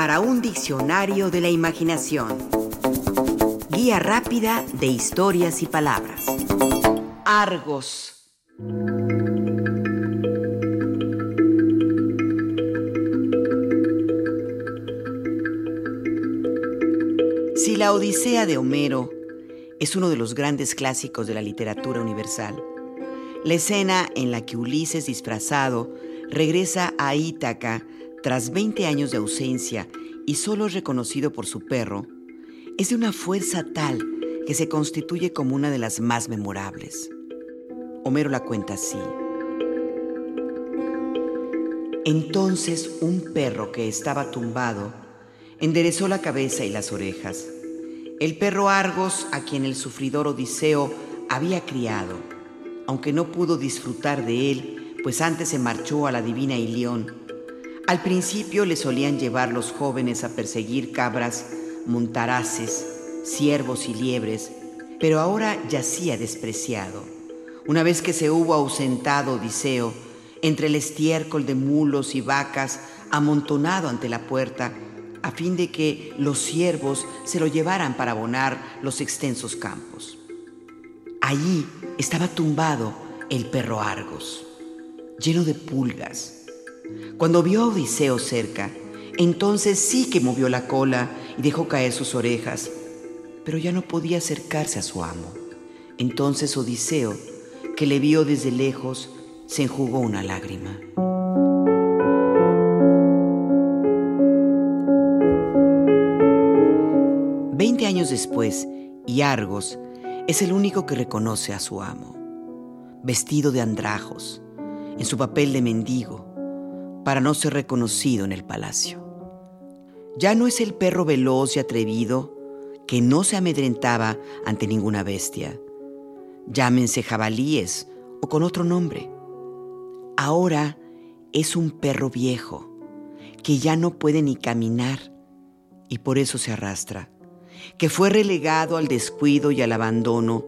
para un diccionario de la imaginación. Guía rápida de historias y palabras. Argos. Si la Odisea de Homero es uno de los grandes clásicos de la literatura universal, la escena en la que Ulises disfrazado regresa a Ítaca tras 20 años de ausencia y solo reconocido por su perro, es de una fuerza tal que se constituye como una de las más memorables. Homero la cuenta así. Entonces un perro que estaba tumbado enderezó la cabeza y las orejas. El perro Argos, a quien el sufridor Odiseo había criado, aunque no pudo disfrutar de él, pues antes se marchó a la divina Ilión, al principio le solían llevar los jóvenes a perseguir cabras, montaraces, ciervos y liebres, pero ahora yacía despreciado. Una vez que se hubo ausentado Odiseo, entre el estiércol de mulos y vacas amontonado ante la puerta, a fin de que los ciervos se lo llevaran para abonar los extensos campos. Allí estaba tumbado el perro Argos, lleno de pulgas, cuando vio a Odiseo cerca, entonces sí que movió la cola y dejó caer sus orejas, pero ya no podía acercarse a su amo. Entonces Odiseo, que le vio desde lejos, se enjugó una lágrima. Veinte años después, Iargos es el único que reconoce a su amo, vestido de andrajos, en su papel de mendigo, para no ser reconocido en el palacio. Ya no es el perro veloz y atrevido que no se amedrentaba ante ninguna bestia. Llámense jabalíes o con otro nombre. Ahora es un perro viejo que ya no puede ni caminar y por eso se arrastra, que fue relegado al descuido y al abandono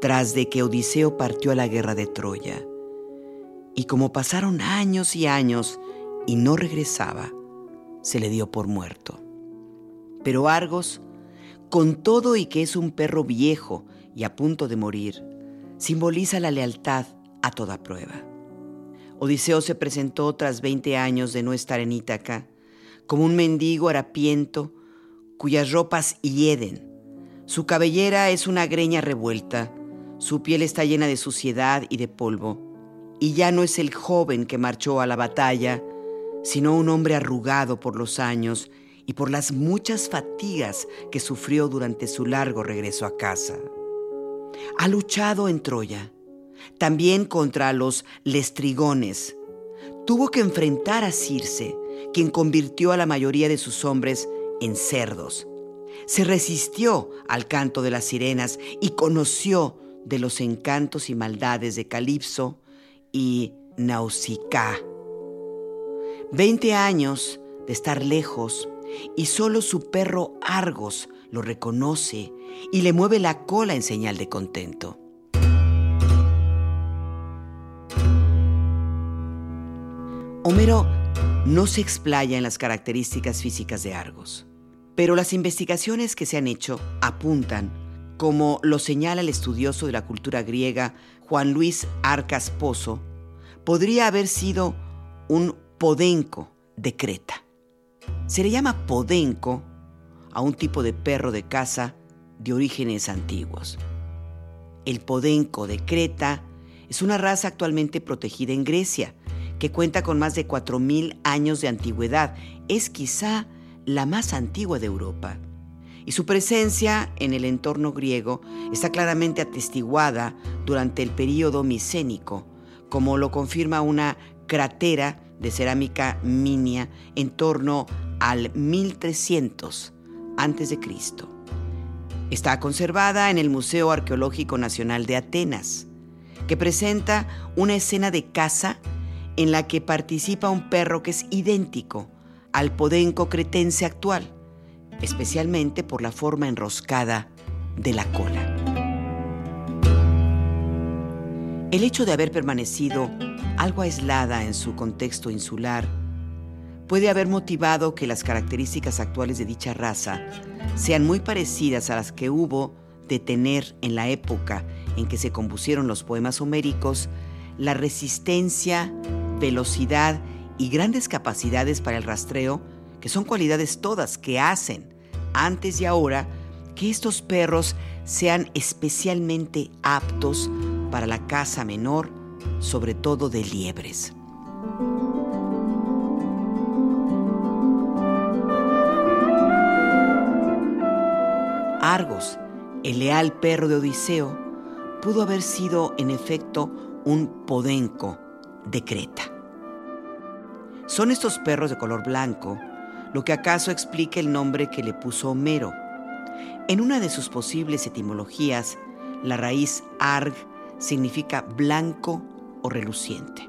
tras de que Odiseo partió a la guerra de Troya. Y como pasaron años y años y no regresaba, se le dio por muerto. Pero Argos, con todo y que es un perro viejo y a punto de morir, simboliza la lealtad a toda prueba. Odiseo se presentó tras 20 años de no estar en Ítaca, como un mendigo harapiento cuyas ropas hieden. Su cabellera es una greña revuelta, su piel está llena de suciedad y de polvo y ya no es el joven que marchó a la batalla, sino un hombre arrugado por los años y por las muchas fatigas que sufrió durante su largo regreso a casa. Ha luchado en Troya, también contra los lestrigones. Tuvo que enfrentar a Circe, quien convirtió a la mayoría de sus hombres en cerdos. Se resistió al canto de las sirenas y conoció de los encantos y maldades de Calipso, y Nausicaa. Veinte años de estar lejos y solo su perro Argos lo reconoce y le mueve la cola en señal de contento. Homero no se explaya en las características físicas de Argos, pero las investigaciones que se han hecho apuntan, como lo señala el estudioso de la cultura griega Juan Luis Arcas Pozo, podría haber sido un podenco de Creta. Se le llama podenco a un tipo de perro de caza de orígenes antiguos. El podenco de Creta es una raza actualmente protegida en Grecia, que cuenta con más de 4.000 años de antigüedad. Es quizá la más antigua de Europa y su presencia en el entorno griego está claramente atestiguada durante el período micénico, como lo confirma una cratera de cerámica minia en torno al 1300 a.C. Está conservada en el Museo Arqueológico Nacional de Atenas, que presenta una escena de caza en la que participa un perro que es idéntico al podenco cretense actual especialmente por la forma enroscada de la cola. El hecho de haber permanecido algo aislada en su contexto insular. Puede haber motivado que las características actuales de dicha raza sean muy parecidas a las que hubo de tener en la época en que se compusieron los poemas homéricos la resistencia, velocidad y grandes capacidades para el rastreo, que son cualidades todas que hacen, antes y ahora, que estos perros sean especialmente aptos para la caza menor, sobre todo de liebres. Argos, el leal perro de Odiseo, pudo haber sido en efecto un podenco de Creta. Son estos perros de color blanco lo que acaso explica el nombre que le puso Homero. En una de sus posibles etimologías, la raíz arg significa blanco o reluciente.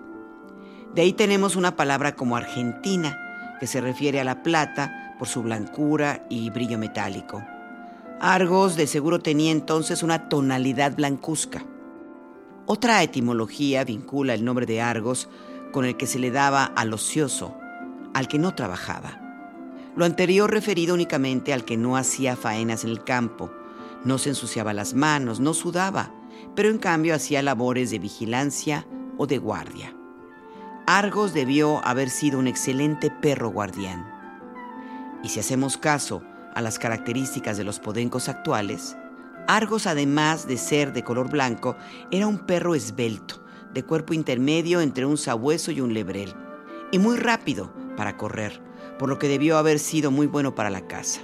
De ahí tenemos una palabra como argentina, que se refiere a la plata por su blancura y brillo metálico. Argos de seguro tenía entonces una tonalidad blancuzca. Otra etimología vincula el nombre de Argos con el que se le daba al ocioso, al que no trabajaba. Lo anterior referido únicamente al que no hacía faenas en el campo, no se ensuciaba las manos, no sudaba, pero en cambio hacía labores de vigilancia o de guardia. Argos debió haber sido un excelente perro guardián. Y si hacemos caso a las características de los podencos actuales, Argos, además de ser de color blanco, era un perro esbelto, de cuerpo intermedio entre un sabueso y un lebrel, y muy rápido para correr, por lo que debió haber sido muy bueno para la caza.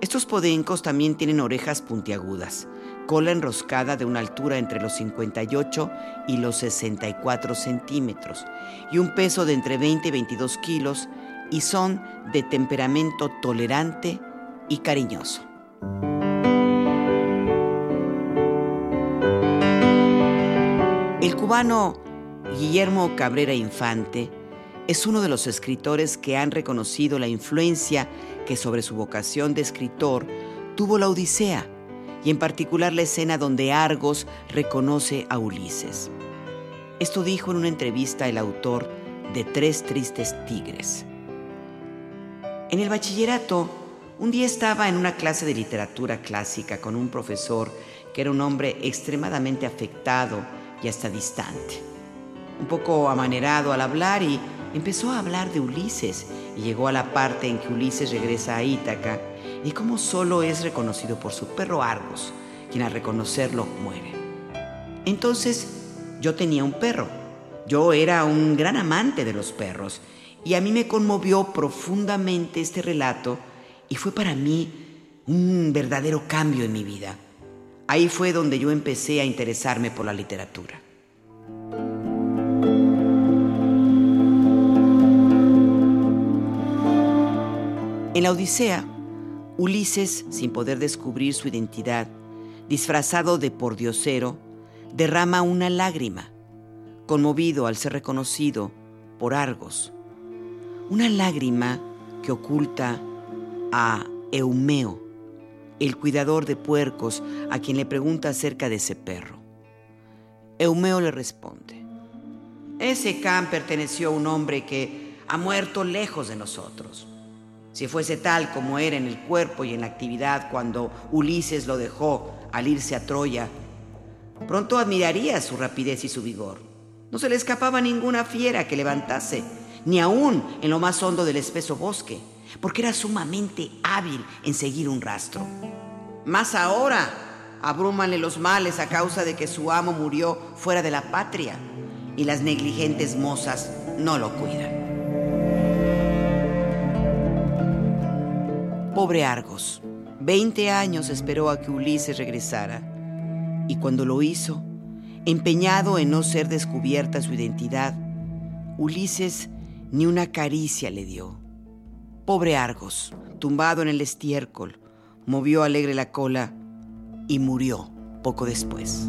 Estos podencos también tienen orejas puntiagudas, cola enroscada de una altura entre los 58 y los 64 centímetros, y un peso de entre 20 y 22 kilos, y son de temperamento tolerante y cariñoso. El cubano Guillermo Cabrera Infante es uno de los escritores que han reconocido la influencia que sobre su vocación de escritor tuvo la Odisea, y en particular la escena donde Argos reconoce a Ulises. Esto dijo en una entrevista el autor de Tres Tristes Tigres. En el bachillerato, un día estaba en una clase de literatura clásica con un profesor que era un hombre extremadamente afectado y hasta distante. Un poco amanerado al hablar y empezó a hablar de Ulises y llegó a la parte en que Ulises regresa a Ítaca y cómo solo es reconocido por su perro Argos, quien al reconocerlo muere. Entonces yo tenía un perro. Yo era un gran amante de los perros y a mí me conmovió profundamente este relato y fue para mí un verdadero cambio en mi vida. Ahí fue donde yo empecé a interesarme por la literatura. En la Odisea, Ulises, sin poder descubrir su identidad, disfrazado de pordiosero, derrama una lágrima, conmovido al ser reconocido por Argos. Una lágrima que oculta a Eumeo, el cuidador de puercos, a quien le pregunta acerca de ese perro. Eumeo le responde, ese can perteneció a un hombre que ha muerto lejos de nosotros. Si fuese tal como era en el cuerpo y en la actividad cuando Ulises lo dejó al irse a Troya, pronto admiraría su rapidez y su vigor. No se le escapaba ninguna fiera que levantase, ni aún en lo más hondo del espeso bosque porque era sumamente hábil en seguir un rastro. Más ahora, abrúmanle los males a causa de que su amo murió fuera de la patria y las negligentes mozas no lo cuidan. Pobre Argos, veinte años esperó a que Ulises regresara y cuando lo hizo, empeñado en no ser descubierta su identidad, Ulises ni una caricia le dio. Pobre Argos, tumbado en el estiércol, movió alegre la cola y murió poco después.